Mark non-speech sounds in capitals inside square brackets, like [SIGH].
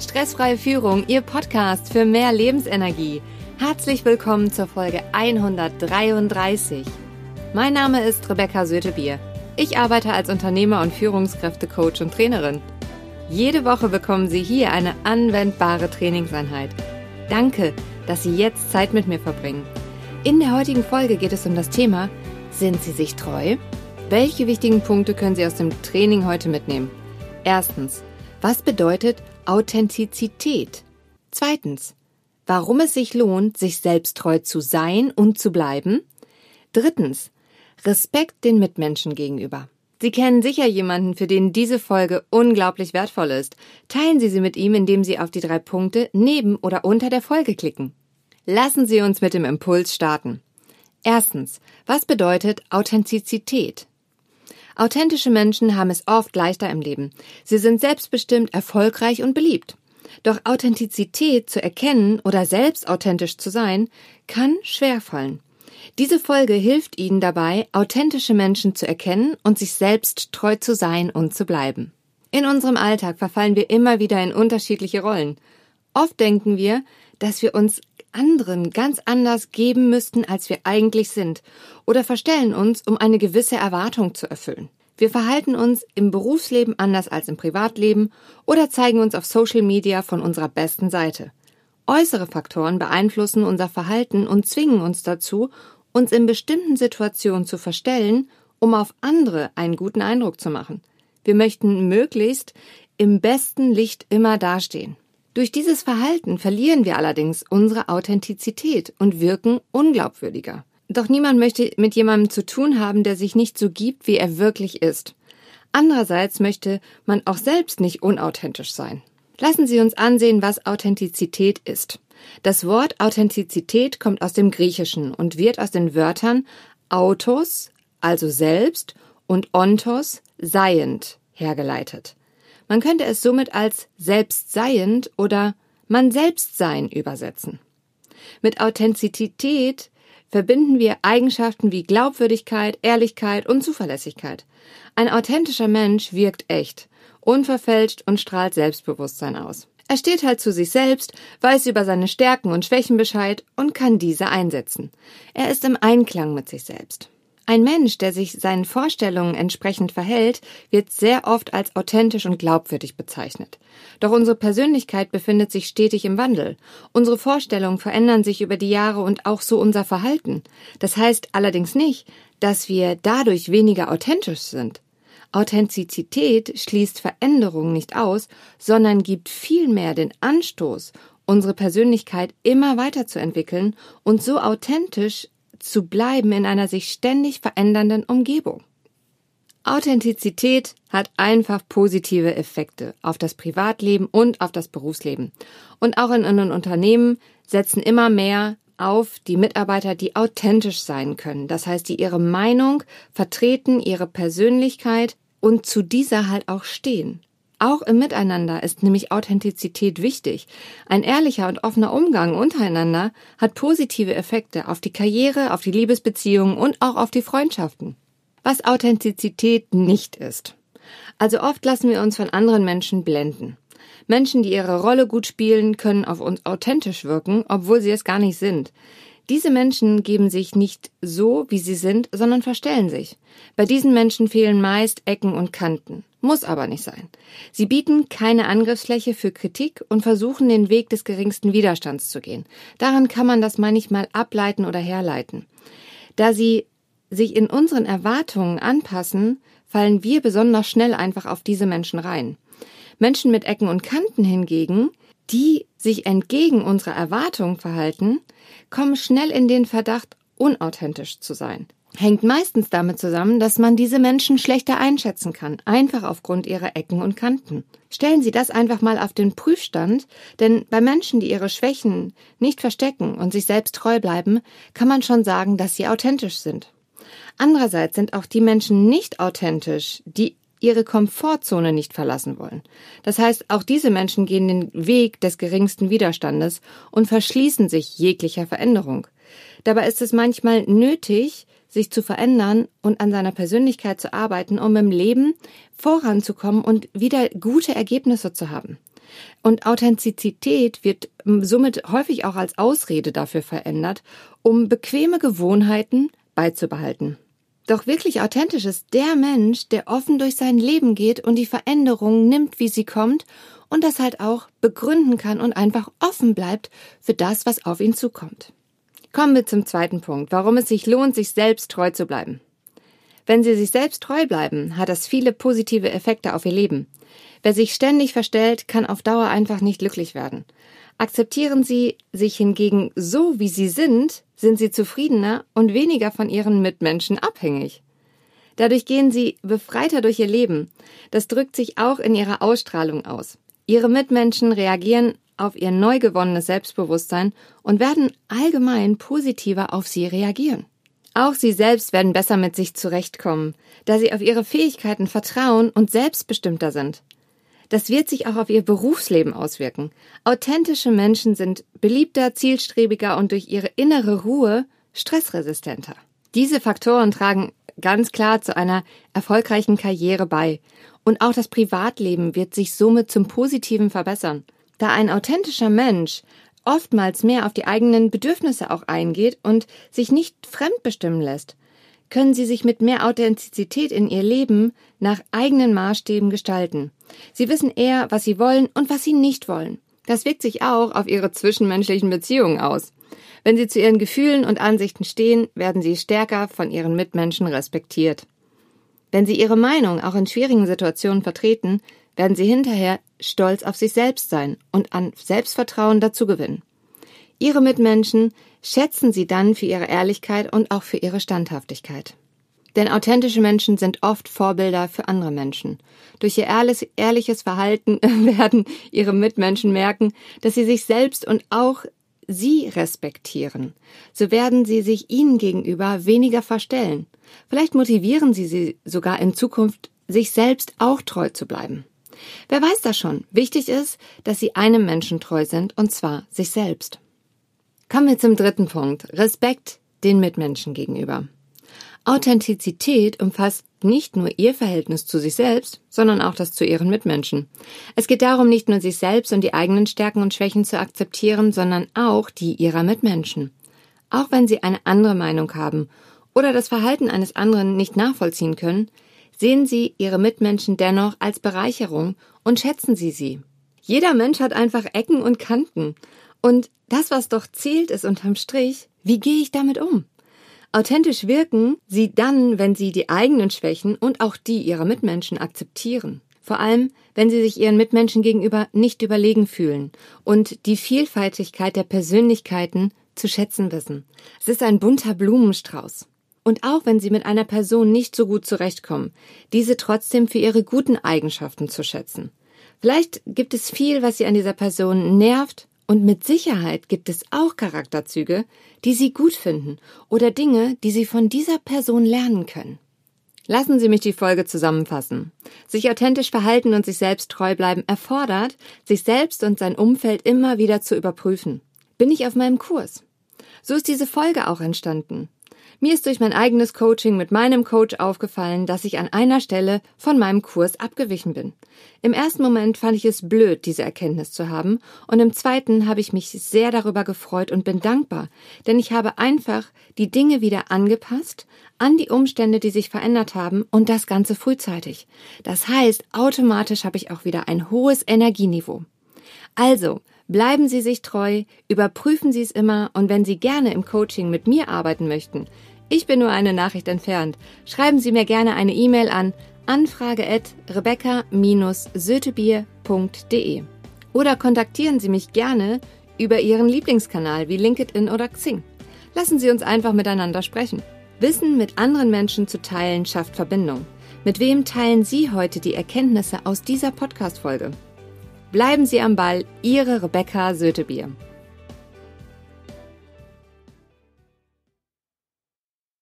Stressfreie Führung, Ihr Podcast für mehr Lebensenergie. Herzlich willkommen zur Folge 133. Mein Name ist Rebecca Sötebier. Ich arbeite als Unternehmer und Führungskräftecoach und Trainerin. Jede Woche bekommen Sie hier eine anwendbare Trainingseinheit. Danke, dass Sie jetzt Zeit mit mir verbringen. In der heutigen Folge geht es um das Thema, sind Sie sich treu? Welche wichtigen Punkte können Sie aus dem Training heute mitnehmen? Erstens, was bedeutet Authentizität? Zweitens, warum es sich lohnt, sich selbst treu zu sein und zu bleiben? Drittens, Respekt den Mitmenschen gegenüber. Sie kennen sicher jemanden, für den diese Folge unglaublich wertvoll ist. Teilen Sie sie mit ihm, indem Sie auf die drei Punkte neben oder unter der Folge klicken. Lassen Sie uns mit dem Impuls starten. Erstens, was bedeutet Authentizität? Authentische Menschen haben es oft leichter im Leben. Sie sind selbstbestimmt, erfolgreich und beliebt. Doch Authentizität zu erkennen oder selbst authentisch zu sein, kann schwerfallen. Diese Folge hilft Ihnen dabei, authentische Menschen zu erkennen und sich selbst treu zu sein und zu bleiben. In unserem Alltag verfallen wir immer wieder in unterschiedliche Rollen. Oft denken wir, dass wir uns anderen ganz anders geben müssten, als wir eigentlich sind, oder verstellen uns, um eine gewisse Erwartung zu erfüllen. Wir verhalten uns im Berufsleben anders als im Privatleben oder zeigen uns auf Social Media von unserer besten Seite. Äußere Faktoren beeinflussen unser Verhalten und zwingen uns dazu, uns in bestimmten Situationen zu verstellen, um auf andere einen guten Eindruck zu machen. Wir möchten möglichst im besten Licht immer dastehen. Durch dieses Verhalten verlieren wir allerdings unsere Authentizität und wirken unglaubwürdiger. Doch niemand möchte mit jemandem zu tun haben, der sich nicht so gibt, wie er wirklich ist. Andererseits möchte man auch selbst nicht unauthentisch sein. Lassen Sie uns ansehen, was Authentizität ist. Das Wort Authentizität kommt aus dem Griechischen und wird aus den Wörtern autos, also selbst, und ontos, seiend, hergeleitet. Man könnte es somit als selbstseiend oder man selbst sein übersetzen. Mit Authentizität verbinden wir Eigenschaften wie Glaubwürdigkeit, Ehrlichkeit und Zuverlässigkeit. Ein authentischer Mensch wirkt echt, unverfälscht und strahlt Selbstbewusstsein aus. Er steht halt zu sich selbst, weiß über seine Stärken und Schwächen Bescheid und kann diese einsetzen. Er ist im Einklang mit sich selbst. Ein Mensch, der sich seinen Vorstellungen entsprechend verhält, wird sehr oft als authentisch und glaubwürdig bezeichnet. Doch unsere Persönlichkeit befindet sich stetig im Wandel. Unsere Vorstellungen verändern sich über die Jahre und auch so unser Verhalten. Das heißt allerdings nicht, dass wir dadurch weniger authentisch sind. Authentizität schließt Veränderungen nicht aus, sondern gibt vielmehr den Anstoß, unsere Persönlichkeit immer weiterzuentwickeln und so authentisch zu bleiben in einer sich ständig verändernden Umgebung. Authentizität hat einfach positive Effekte auf das Privatleben und auf das Berufsleben. Und auch in anderen Unternehmen setzen immer mehr auf die Mitarbeiter, die authentisch sein können. Das heißt, die ihre Meinung vertreten, ihre Persönlichkeit und zu dieser halt auch stehen. Auch im Miteinander ist nämlich Authentizität wichtig. Ein ehrlicher und offener Umgang untereinander hat positive Effekte auf die Karriere, auf die Liebesbeziehungen und auch auf die Freundschaften. Was Authentizität nicht ist. Also oft lassen wir uns von anderen Menschen blenden. Menschen, die ihre Rolle gut spielen, können auf uns authentisch wirken, obwohl sie es gar nicht sind. Diese Menschen geben sich nicht so, wie sie sind, sondern verstellen sich. Bei diesen Menschen fehlen meist Ecken und Kanten. Muss aber nicht sein. Sie bieten keine Angriffsfläche für Kritik und versuchen den Weg des geringsten Widerstands zu gehen. Daran kann man das manchmal ableiten oder herleiten. Da sie sich in unseren Erwartungen anpassen, fallen wir besonders schnell einfach auf diese Menschen rein. Menschen mit Ecken und Kanten hingegen, die sich entgegen unserer Erwartungen verhalten, kommen schnell in den Verdacht, unauthentisch zu sein. Hängt meistens damit zusammen, dass man diese Menschen schlechter einschätzen kann, einfach aufgrund ihrer Ecken und Kanten. Stellen Sie das einfach mal auf den Prüfstand, denn bei Menschen, die ihre Schwächen nicht verstecken und sich selbst treu bleiben, kann man schon sagen, dass sie authentisch sind. Andererseits sind auch die Menschen nicht authentisch, die ihre Komfortzone nicht verlassen wollen. Das heißt, auch diese Menschen gehen den Weg des geringsten Widerstandes und verschließen sich jeglicher Veränderung. Dabei ist es manchmal nötig, sich zu verändern und an seiner Persönlichkeit zu arbeiten, um im Leben voranzukommen und wieder gute Ergebnisse zu haben. Und Authentizität wird somit häufig auch als Ausrede dafür verändert, um bequeme Gewohnheiten beizubehalten. Doch wirklich authentisch ist der Mensch, der offen durch sein Leben geht und die Veränderung nimmt, wie sie kommt und das halt auch begründen kann und einfach offen bleibt für das, was auf ihn zukommt. Kommen wir zum zweiten Punkt, warum es sich lohnt, sich selbst treu zu bleiben. Wenn Sie sich selbst treu bleiben, hat das viele positive Effekte auf Ihr Leben. Wer sich ständig verstellt, kann auf Dauer einfach nicht glücklich werden. Akzeptieren Sie sich hingegen so, wie Sie sind, sind Sie zufriedener und weniger von Ihren Mitmenschen abhängig. Dadurch gehen Sie befreiter durch Ihr Leben. Das drückt sich auch in Ihrer Ausstrahlung aus. Ihre Mitmenschen reagieren auf Ihr neu gewonnenes Selbstbewusstsein und werden allgemein positiver auf Sie reagieren. Auch Sie selbst werden besser mit sich zurechtkommen, da Sie auf Ihre Fähigkeiten vertrauen und selbstbestimmter sind. Das wird sich auch auf Ihr Berufsleben auswirken. Authentische Menschen sind beliebter, zielstrebiger und durch ihre innere Ruhe stressresistenter. Diese Faktoren tragen ganz klar zu einer erfolgreichen Karriere bei. Und auch das Privatleben wird sich somit zum Positiven verbessern. Da ein authentischer Mensch oftmals mehr auf die eigenen Bedürfnisse auch eingeht und sich nicht fremdbestimmen lässt, können sie sich mit mehr Authentizität in ihr Leben nach eigenen Maßstäben gestalten. Sie wissen eher, was sie wollen und was sie nicht wollen. Das wirkt sich auch auf ihre zwischenmenschlichen Beziehungen aus. Wenn sie zu ihren Gefühlen und Ansichten stehen, werden sie stärker von ihren Mitmenschen respektiert. Wenn sie ihre Meinung auch in schwierigen Situationen vertreten, werden sie hinterher stolz auf sich selbst sein und an Selbstvertrauen dazugewinnen. Ihre Mitmenschen schätzen sie dann für ihre Ehrlichkeit und auch für ihre Standhaftigkeit. Denn authentische Menschen sind oft Vorbilder für andere Menschen. Durch ihr ehrliches Verhalten [LAUGHS] werden ihre Mitmenschen merken, dass sie sich selbst und auch sie respektieren. So werden sie sich ihnen gegenüber weniger verstellen. Vielleicht motivieren sie sie sogar in Zukunft, sich selbst auch treu zu bleiben. Wer weiß das schon? Wichtig ist, dass sie einem Menschen treu sind, und zwar sich selbst. Kommen wir zum dritten Punkt. Respekt den Mitmenschen gegenüber. Authentizität umfasst nicht nur ihr Verhältnis zu sich selbst, sondern auch das zu ihren Mitmenschen. Es geht darum, nicht nur sich selbst und die eigenen Stärken und Schwächen zu akzeptieren, sondern auch die ihrer Mitmenschen. Auch wenn sie eine andere Meinung haben oder das Verhalten eines anderen nicht nachvollziehen können, sehen sie ihre Mitmenschen dennoch als Bereicherung und schätzen sie sie. Jeder Mensch hat einfach Ecken und Kanten. Und das, was doch zählt, ist unterm Strich, wie gehe ich damit um? Authentisch wirken sie dann, wenn sie die eigenen Schwächen und auch die ihrer Mitmenschen akzeptieren. Vor allem, wenn sie sich ihren Mitmenschen gegenüber nicht überlegen fühlen und die Vielfaltigkeit der Persönlichkeiten zu schätzen wissen. Es ist ein bunter Blumenstrauß. Und auch wenn Sie mit einer Person nicht so gut zurechtkommen, diese trotzdem für ihre guten Eigenschaften zu schätzen. Vielleicht gibt es viel, was Sie an dieser Person nervt, und mit Sicherheit gibt es auch Charakterzüge, die Sie gut finden oder Dinge, die Sie von dieser Person lernen können. Lassen Sie mich die Folge zusammenfassen. Sich authentisch verhalten und sich selbst treu bleiben erfordert, sich selbst und sein Umfeld immer wieder zu überprüfen. Bin ich auf meinem Kurs? So ist diese Folge auch entstanden. Mir ist durch mein eigenes Coaching mit meinem Coach aufgefallen, dass ich an einer Stelle von meinem Kurs abgewichen bin. Im ersten Moment fand ich es blöd, diese Erkenntnis zu haben, und im zweiten habe ich mich sehr darüber gefreut und bin dankbar, denn ich habe einfach die Dinge wieder angepasst an die Umstände, die sich verändert haben und das Ganze frühzeitig. Das heißt, automatisch habe ich auch wieder ein hohes Energieniveau. Also, Bleiben Sie sich treu, überprüfen Sie es immer und wenn Sie gerne im Coaching mit mir arbeiten möchten, ich bin nur eine Nachricht entfernt. Schreiben Sie mir gerne eine E-Mail an anfrage@rebecca-sötebier.de oder kontaktieren Sie mich gerne über Ihren Lieblingskanal wie LinkedIn oder Xing. Lassen Sie uns einfach miteinander sprechen. Wissen mit anderen Menschen zu teilen schafft Verbindung. Mit wem teilen Sie heute die Erkenntnisse aus dieser Podcast-Folge? Bleiben Sie am Ball, Ihre Rebecca Sötebier.